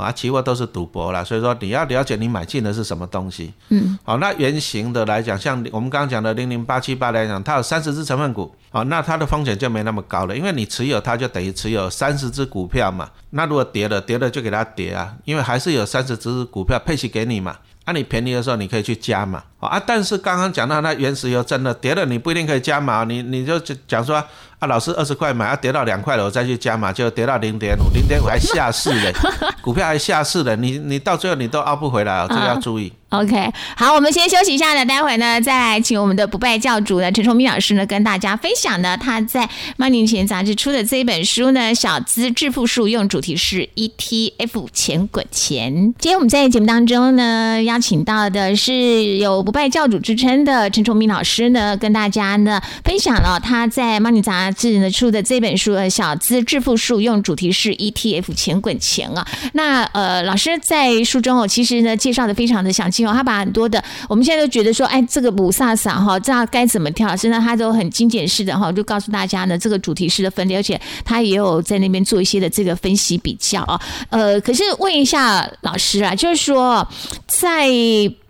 啊，期货都是赌博了，所以说你要了解你买进的是什么东西。嗯，好，那原型的来讲，像我们刚刚讲的零零八七八来讲，它有三十只成分股，好，那它的风险就没那么高了，因为你持有它就等于持有三十只股票嘛。那如果跌了，跌了就给它跌啊，因为还是有三十只股票配息给你嘛。那你便宜的时候你可以去加嘛。啊，但是刚刚讲到那原石油真的跌了，你不一定可以加码，你你就讲说。啊，老师二十块买，啊跌到两块了，我再去加码，就跌到零点五，零点五还下市了，股票还下市了，你你到最后你都熬不回来，这个要注意。OK，好，我们先休息一下呢，待会呢再来请我们的不败教主呢陈崇明老师呢跟大家分享呢他在《Money 钱》杂志出的这一本书呢《小资致富术》，用主题是 ETF 钱滚钱。今天我们在节目当中呢邀请到的是有不败教主之称的陈崇明老师呢，跟大家呢分享了他在《Money 杂志》呢出的这本书《小资致富术》，用主题是 ETF 钱滚钱啊。那呃老师在书中哦，其实呢介绍的非常的详细哦。他把很多的，我们现在都觉得说，哎，这个五萨萨哈，这样该怎么跳？现在他都很精简式的哈，就告诉大家呢，这个主题式的分类，而且他也有在那边做一些的这个分析比较啊。呃，可是问一下老师啊，就是说在。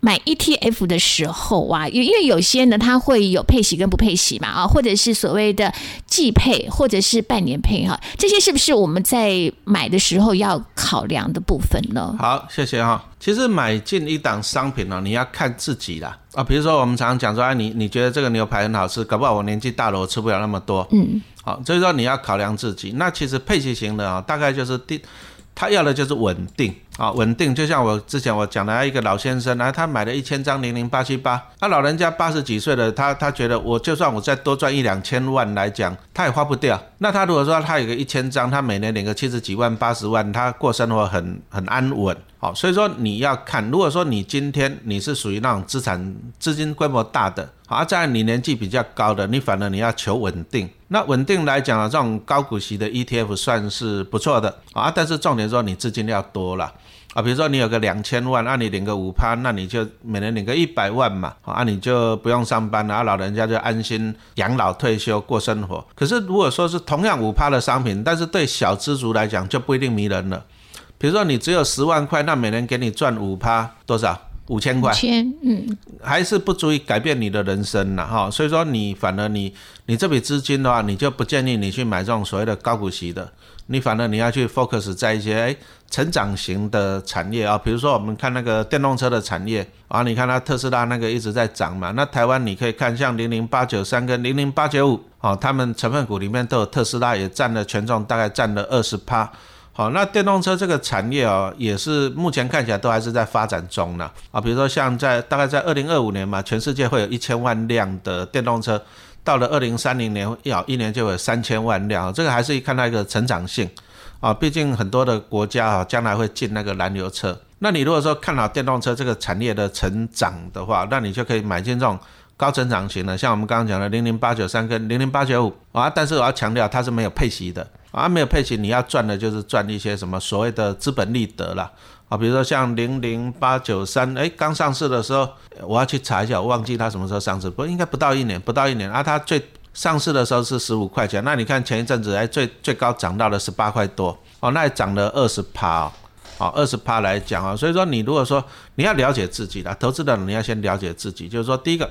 买 ETF 的时候啊，因因为有些呢，它会有配息跟不配息嘛，啊，或者是所谓的季配，或者是半年配哈，这些是不是我们在买的时候要考量的部分呢？好，谢谢哈。其实买进一档商品呢，你要看自己啦啊。比如说我们常常讲说，哎，你你觉得这个牛排很好吃，搞不好我年纪大了，我吃不了那么多。嗯，好，所以说你要考量自己。那其实配息型的啊，大概就是第，他要的就是稳定。啊，稳定。就像我之前我讲的一个老先生然啊，他买了一千张零零八七八，他老人家八十几岁了，他他觉得我就算我再多赚一两千万来讲，他也花不掉。那他如果说他有个一千张，他每年领个七十几万、八十万，他过生活很很安稳。好，所以说你要看，如果说你今天你是属于那种资产资金规模大的，好，在你年纪比较高的，你反而你要求稳定。那稳定来讲啊，这种高股息的 ETF 算是不错的啊，但是重点说你资金要多了啊，比如说你有个两千万，那你领个五趴，那你就每年领个一百万嘛，啊，你就不用上班了，啊，老人家就安心养老退休过生活。可是如果说是同样五趴的商品，但是对小资族来讲就不一定迷人了。比如说你只有十万块，那每年给你赚五趴多少？五千块，千，嗯，还是不足以改变你的人生了哈。所以说你反而你你这笔资金的话，你就不建议你去买这种所谓的高股息的，你反而你要去 focus 在一些哎成长型的产业啊。比如说我们看那个电动车的产业啊，你看它特斯拉那个一直在涨嘛。那台湾你可以看像零零八九三跟零零八九五哦，他们成分股里面都有特斯拉，也占了权重，大概占了二十趴。好，那电动车这个产业哦，也是目前看起来都还是在发展中呢。啊，比如说像在大概在二零二五年嘛，全世界会有一千万辆的电动车，到了二零三零年，要一年就有三千万辆，这个还是看到一个成长性啊。毕竟很多的国家啊，将来会进那个燃油车。那你如果说看好电动车这个产业的成长的话，那你就可以买进这种高成长型的，像我们刚刚讲的零零八九三跟零零八九五啊。但是我要强调，它是没有配息的。啊，没有配齐，你要赚的就是赚一些什么所谓的资本利得了啊，比如说像零零八九三，哎，刚上市的时候，我要去查一下，我忘记它什么时候上市，不应该不到一年，不到一年啊，它最上市的时候是十五块钱，那你看前一阵子哎最最高涨到了十八块多哦，那也涨了二十趴哦，哦二十趴来讲啊，所以说你如果说你要了解自己的投资的，你要先了解自己，就是说第一个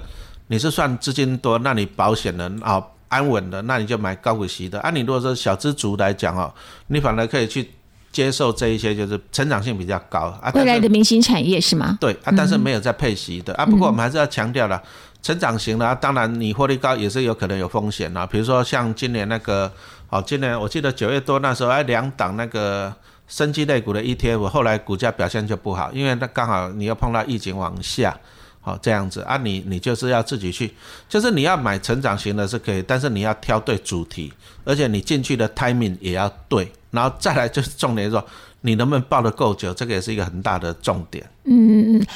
你是算资金多，那你保险的啊。安稳的，那你就买高股息的啊。你如果说小资族来讲哦，你反而可以去接受这一些，就是成长性比较高啊。未来的明星产业是吗？对啊，但是没有在配息的啊。不过我们还是要强调了，成长型的，啊当然你获利高也是有可能有风险啊。比如说像今年那个，哦，今年我记得九月多那时候，哎，两档那个生机类股的 ETF，后来股价表现就不好，因为那刚好你又碰到疫情往下。好，这样子啊，你你就是要自己去，就是你要买成长型的是可以，但是你要挑对主题，而且你进去的 timing 也要对，然后再来就是重点说，你能不能抱得够久，这个也是一个很大的重点。嗯嗯嗯。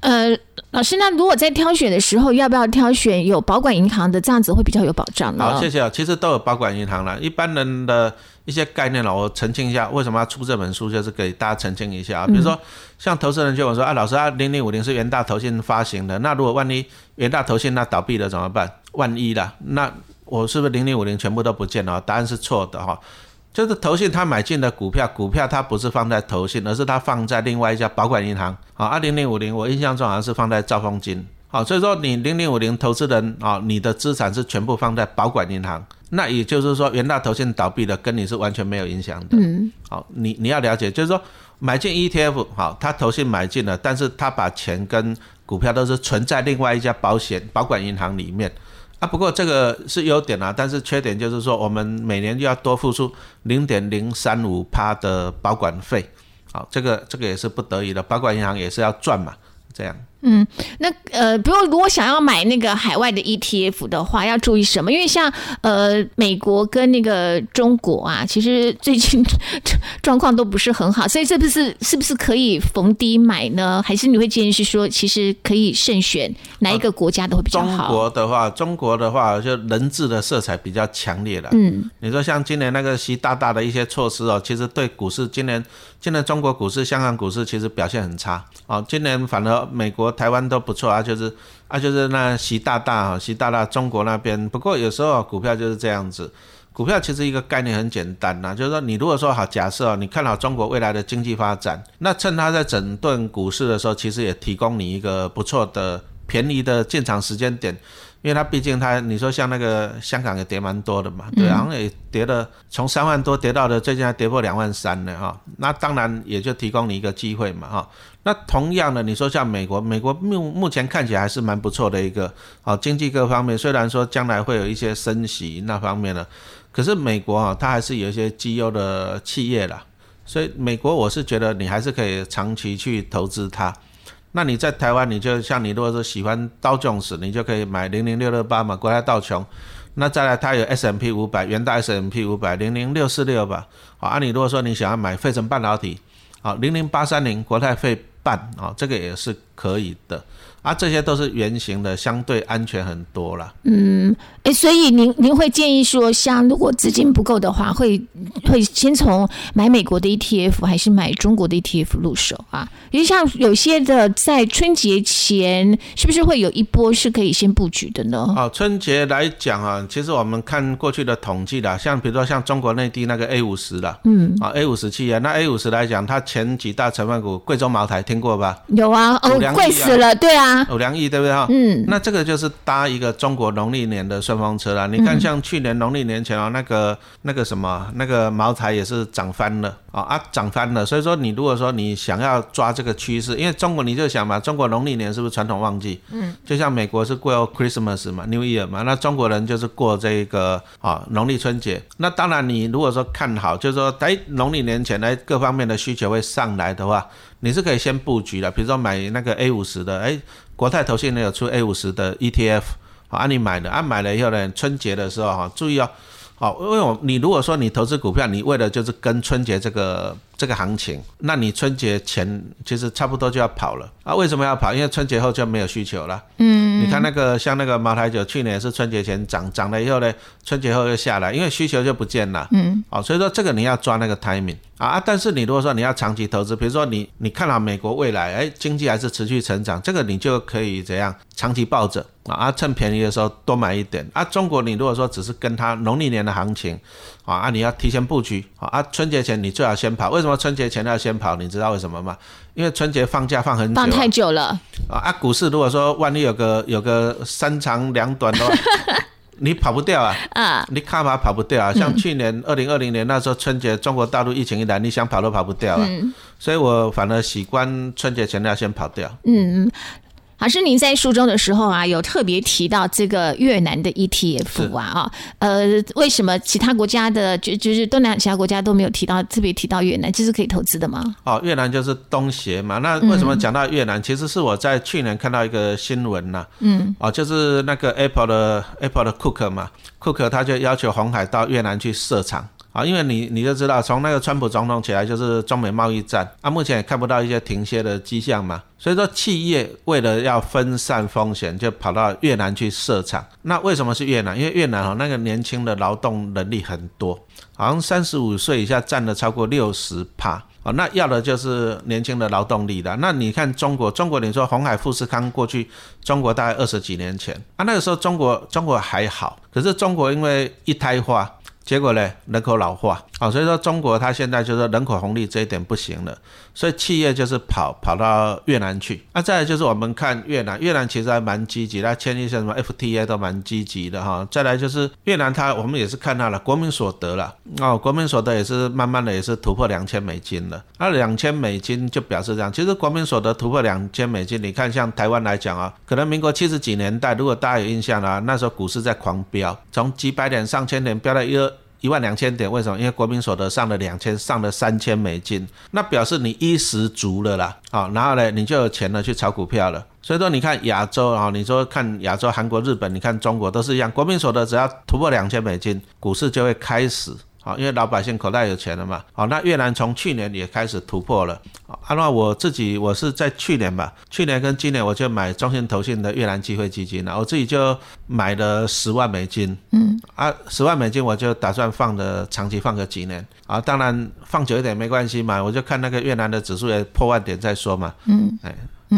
呃，老师，那如果在挑选的时候，要不要挑选有保管银行的，这样子会比较有保障呢？好，谢谢啊。其实都有保管银行了，一般人的一些概念了，我澄清一下，为什么要出这本书，就是给大家澄清一下啊。比如说，像投资人就我说，啊，老师啊，零零五零是元大投信发行的，那如果万一元大投信那倒闭了怎么办？万一啦，那我是不是零零五零全部都不见了？答案是错的哈。就是投信他买进的股票，股票它不是放在投信，而是它放在另外一家保管银行。啊，二零零五零，我印象中好像是放在兆丰金。好，所以说你零零五零投资人啊，你的资产是全部放在保管银行。那也就是说，元大投信倒闭了，跟你是完全没有影响的。嗯。好，你你要了解，就是说买进 ETF，好，他投信买进了，但是他把钱跟股票都是存在另外一家保险保管银行里面。啊，不过这个是优点啊，但是缺点就是说，我们每年就要多付出零点零三五趴的保管费，好，这个这个也是不得已的，保管银行也是要赚嘛，这样。嗯，那呃，比如如果想要买那个海外的 ETF 的话，要注意什么？因为像呃美国跟那个中国啊，其实最近状况都不是很好，所以这不是是不是可以逢低买呢？还是你会建议是说，其实可以慎选哪一个国家的会比较好？中国的话，中国的话就人质的色彩比较强烈了。嗯，你说像今年那个习大大的一些措施哦，其实对股市今年今年中国股市、香港股市其实表现很差。哦，今年反而美国。台湾都不错啊，就是啊，就是那习大大哈，习大大中国那边。不过有时候股票就是这样子，股票其实一个概念很简单呐，就是说你如果说好假设你看好中国未来的经济发展，那趁它在整顿股市的时候，其实也提供你一个不错的便宜的进场时间点。因为它毕竟它，你说像那个香港也跌蛮多的嘛，对，好像也跌了，从三万多跌到了最近还跌破两万三了哈。那当然也就提供你一个机会嘛哈。那同样的，你说像美国，美国目目前看起来还是蛮不错的一个，好经济各方面虽然说将来会有一些升息那方面的，可是美国啊，它还是有一些绩优的企业啦。所以美国我是觉得你还是可以长期去投资它。那你在台湾，你就像你如果是喜欢刀琼斯，你就可以买零零六六八嘛，国泰道琼。那再来，它有 S M P 五百，元大 S M P 五百零零六四六吧。好，啊，你如果说你想要买费城半导体，好，零零八三零国泰费半啊，这个也是可以的。啊，这些都是圆形的，相对安全很多了。嗯，哎，所以您您会建议说，像如果资金不够的话，会会先从买美国的 ETF 还是买中国的 ETF 入手啊？因为像有些的在春节前，是不是会有一波是可以先布局的呢？哦，春节来讲啊，其实我们看过去的统计啦，像比如说像中国内地那个 A 五十啦，嗯，啊 A 五十企业，那 A 五十来讲，它前几大成分股，贵州茅台听过吧？有啊，哦，贵死了，对啊。五粮液对不对？哈？嗯，那这个就是搭一个中国农历年的顺风车了。你看，像去年农历年前哦，那个那个什么，那个茅台也是涨翻了啊啊，涨翻了。所以说，你如果说你想要抓这个趋势，因为中国你就想嘛，中国农历年是不是传统旺季？嗯，就像美国是过 Christmas 嘛，New Year 嘛，那中国人就是过这个啊农历春节。那当然，你如果说看好，就是说在农历年前呢，各方面的需求会上来的话。你是可以先布局的，比如说买那个 A 五十的，哎，国泰投信呢有出 A 五十的 ETF，好，按你买的，啊买了以后呢，春节的时候哈，注意哦，好，因为我你如果说你投资股票，你为了就是跟春节这个。这个行情，那你春节前其实差不多就要跑了啊？为什么要跑？因为春节后就没有需求了。嗯，你看那个像那个茅台酒，去年是春节前涨，涨了以后呢，春节后又下来，因为需求就不见了。嗯，哦，所以说这个你要抓那个 timing 啊。但是你如果说你要长期投资，比如说你你看好美国未来，哎，经济还是持续成长，这个你就可以怎样长期抱着啊？趁便宜的时候多买一点啊。中国你如果说只是跟它农历年的行情。啊啊！你要提前布局啊！啊，春节前你最好先跑。为什么春节前要先跑？你知道为什么吗？因为春节放假放很久，放太久了啊！啊，股市如果说万一有个有个三长两短的话，你跑不掉啊！啊，你看嘛跑不掉啊！像去年二零二零年那时候春节，中国大陆疫情一来，你想跑都跑不掉啊！所以我反而喜欢春节前要先跑掉。嗯嗯。老师，您在书中的时候啊，有特别提到这个越南的 ETF 啊，啊，呃，为什么其他国家的就就是东南亚其他国家都没有提到，特别提到越南，这是可以投资的吗？哦，越南就是东协嘛。那为什么讲到越南？其实是我在去年看到一个新闻呐，嗯，哦，就是那个 Apple 的 Apple 的 Cook 嘛，Cook 他就要求红海到越南去设厂。啊，因为你你就知道，从那个川普总统起来就是中美贸易战，啊，目前也看不到一些停歇的迹象嘛，所以说企业为了要分散风险，就跑到越南去设厂。那为什么是越南？因为越南哦，那个年轻的劳动能力很多，好像三十五岁以下占了超过六十趴，啊，那要的就是年轻的劳动力的。那你看中国，中国你说红海富士康过去，中国大概二十几年前，啊，那个时候中国中国还好，可是中国因为一胎化。结果呢，人口老化啊，所以说中国它现在就是人口红利这一点不行了，所以企业就是跑跑到越南去。那再来就是我们看越南，越南其实还蛮积极，它签一些什么 FTA 都蛮积极的哈。再来就是越南，它我们也是看到了国民所得了哦，国民所得也是慢慢的也是突破两千美金了。那两千美金就表示这样，其实国民所得突破两千美金，你看像台湾来讲啊，可能民国七十几年代，如果大家有印象啊，那时候股市在狂飙，从几百点、上千点飙到一二。一万两千点，为什么？因为国民所得上了两千，上了三千美金，那表示你衣食足了啦，好，然后呢，你就有钱了去炒股票了。所以说，你看亚洲啊，你说看亚洲，韩国、日本，你看中国都是一样，国民所得只要突破两千美金，股市就会开始。好，因为老百姓口袋有钱了嘛。好，那越南从去年也开始突破了。啊，那我自己我是在去年吧，去年跟今年我就买中信投信的越南机会基金了，我自己就买了十万美金。嗯。啊，十万美金我就打算放的长期放个几年。啊，当然放久一点没关系嘛，我就看那个越南的指数也破万点再说嘛。嗯。哎。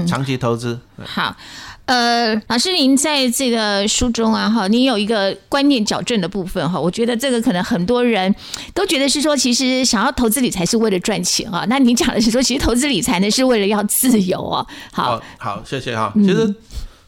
长期投资好，呃，老师，您在这个书中啊，哈，您有一个观念矫正的部分哈，我觉得这个可能很多人都觉得是说，其实想要投资理财是为了赚钱啊，那您讲的是说，其实投资理财呢是为了要自由哦。好，好，谢谢哈，其实。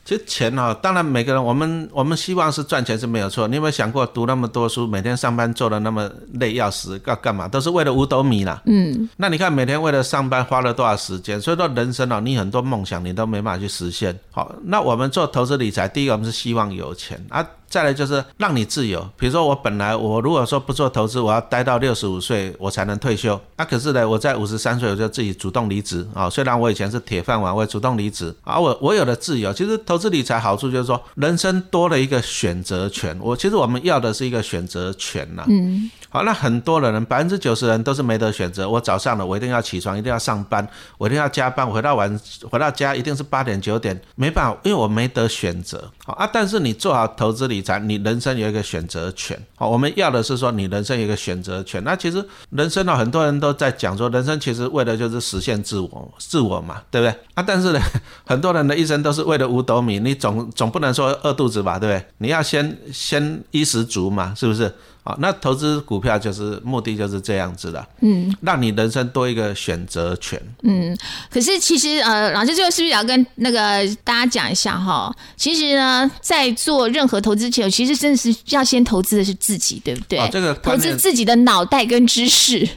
其实钱哈，当然每个人，我们我们希望是赚钱是没有错。你有没有想过，读那么多书，每天上班做的那么累要死，要干嘛？都是为了五斗米啦。嗯。那你看每天为了上班花了多少时间？所以说人生啊，你很多梦想你都没办法去实现。好，那我们做投资理财，第一个我们是希望有钱啊。再来就是让你自由。比如说我本来我如果说不做投资，我要待到六十五岁我才能退休。那可是呢，我在五十三岁我就自己主动离职啊。虽然我以前是铁饭碗，我主动离职啊。我我有了自由，其实投资理财好处就是说，人生多了一个选择权。我其实我们要的是一个选择权呐。嗯。好，那很多的人，百分之九十人都是没得选择。我早上了，我一定要起床，一定要上班，我一定要加班。回到晚，回到家一定是八点九点，没办法，因为我没得选择。好啊，但是你做好投资理财，你人生有一个选择权。好，我们要的是说你人生有一个选择权。那其实人生呢，很多人都在讲说，人生其实为的就是实现自我，自我嘛，对不对？啊，但是呢，很多人的一生都是为了五斗米，你总总不能说饿肚子吧，对不对？你要先先衣食足嘛，是不是？啊，那投资股票就是目的就是这样子的，嗯，让你人生多一个选择权，嗯。可是其实呃，老师最后是不是要跟那个大家讲一下哈？其实呢，在做任何投资前，其实真的是要先投资的是自己，对不对？这个投资自己的脑袋跟知识。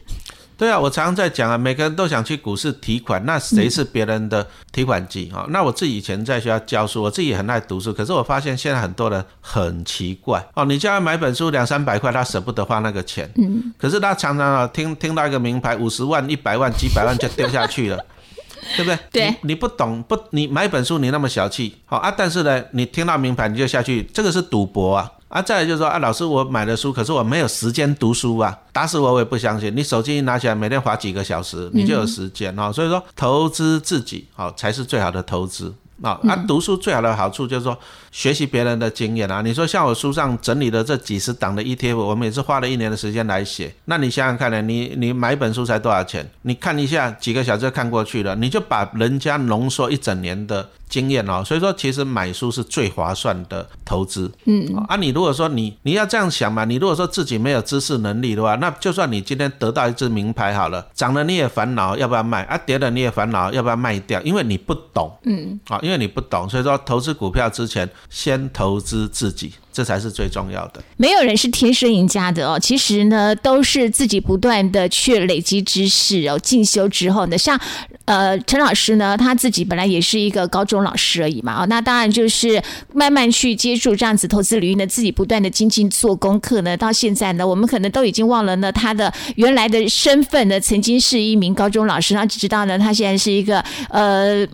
对啊，我常常在讲啊，每个人都想去股市提款，那谁是别人的提款机啊？那我自己以前在学校教书，我自己也很爱读书，可是我发现现在很多人很奇怪哦，你叫他买本书两三百块，他舍不得花那个钱，嗯，可是他常常啊听听到一个名牌五十万、一百万、几百万就丢下去了，对不对？对，你不懂不，你买本书你那么小气，好啊，但是呢，你听到名牌你就下去，这个是赌博啊。啊，再来就是说啊，老师，我买了书，可是我没有时间读书啊，打死我我也不相信。你手机一拿起来，每天划几个小时，你就有时间哦。所以说，投资自己哦，才是最好的投资。啊，啊，读书最好的好处就是说学习别人的经验啊。你说像我书上整理的这几十档的 ETF，我们也是花了一年的时间来写。那你想想看呢？你你买一本书才多少钱？你看一下几个小时就看过去了，你就把人家浓缩一整年的经验哦。所以说，其实买书是最划算的投资。嗯，啊，你如果说你你要这样想嘛，你如果说自己没有知识能力的话，那就算你今天得到一只名牌好了，涨了你也烦恼要不要卖啊，跌了你也烦恼要不要卖掉，因为你不懂。嗯，啊。因为你不懂，所以说投资股票之前先投资自己，这才是最重要的。没有人是天生赢家的哦，其实呢，都是自己不断的去累积知识哦，进修之后呢，像呃陈老师呢，他自己本来也是一个高中老师而已嘛，哦，那当然就是慢慢去接触这样子投资领域呢，自己不断的精进做功课呢，到现在呢，我们可能都已经忘了呢他的原来的身份呢，曾经是一名高中老师，然后只知道呢，他现在是一个呃。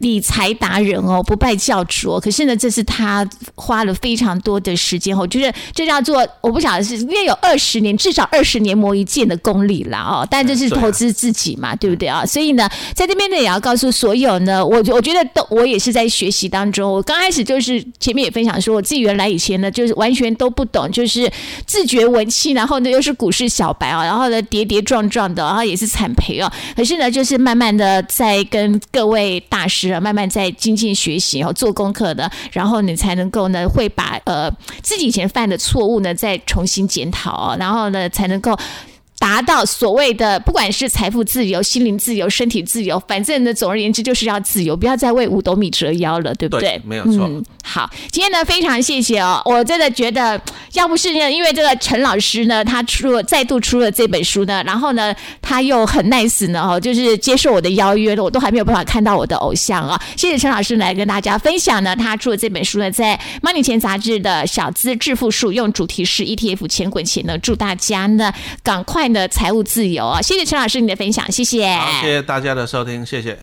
理财达人哦，不败教主哦。可是呢，这是他花了非常多的时间哦，就是这叫做我不晓得是因为有二十年，至少二十年磨一剑的功力啦哦。但这是投资自己嘛，对不对啊？所以呢，在这边呢，也要告诉所有呢，我我觉得都我也是在学习当中。我刚开始就是前面也分享说，我自己原来以前呢，就是完全都不懂，就是自觉文气，然后呢又是股市小白啊，然后呢跌跌撞撞的，然后也是惨赔哦。可是呢，就是慢慢的在跟各位大师。慢慢在精进学习然后，做功课的，然后你才能够呢，会把呃自己以前犯的错误呢，再重新检讨哦，然后呢，才能够。达到所谓的不管是财富自由、心灵自由、身体自由，反正呢，总而言之就是要自由，不要再为五斗米折腰了，对不对？没有错。好，今天呢非常谢谢哦，我真的觉得要不是呢，因为这个陈老师呢，他出了再度出了这本书呢，然后呢他又很 nice 呢，哦，就是接受我的邀约了，我都还没有办法看到我的偶像啊。谢谢陈老师来跟大家分享呢，他出的这本书呢，在《Money 钱》杂志的小资致富术，用主题是 ETF 钱滚钱呢，祝大家呢赶快。的财务自由啊！谢谢陈老师你的分享，谢谢，谢谢大家的收听，谢谢。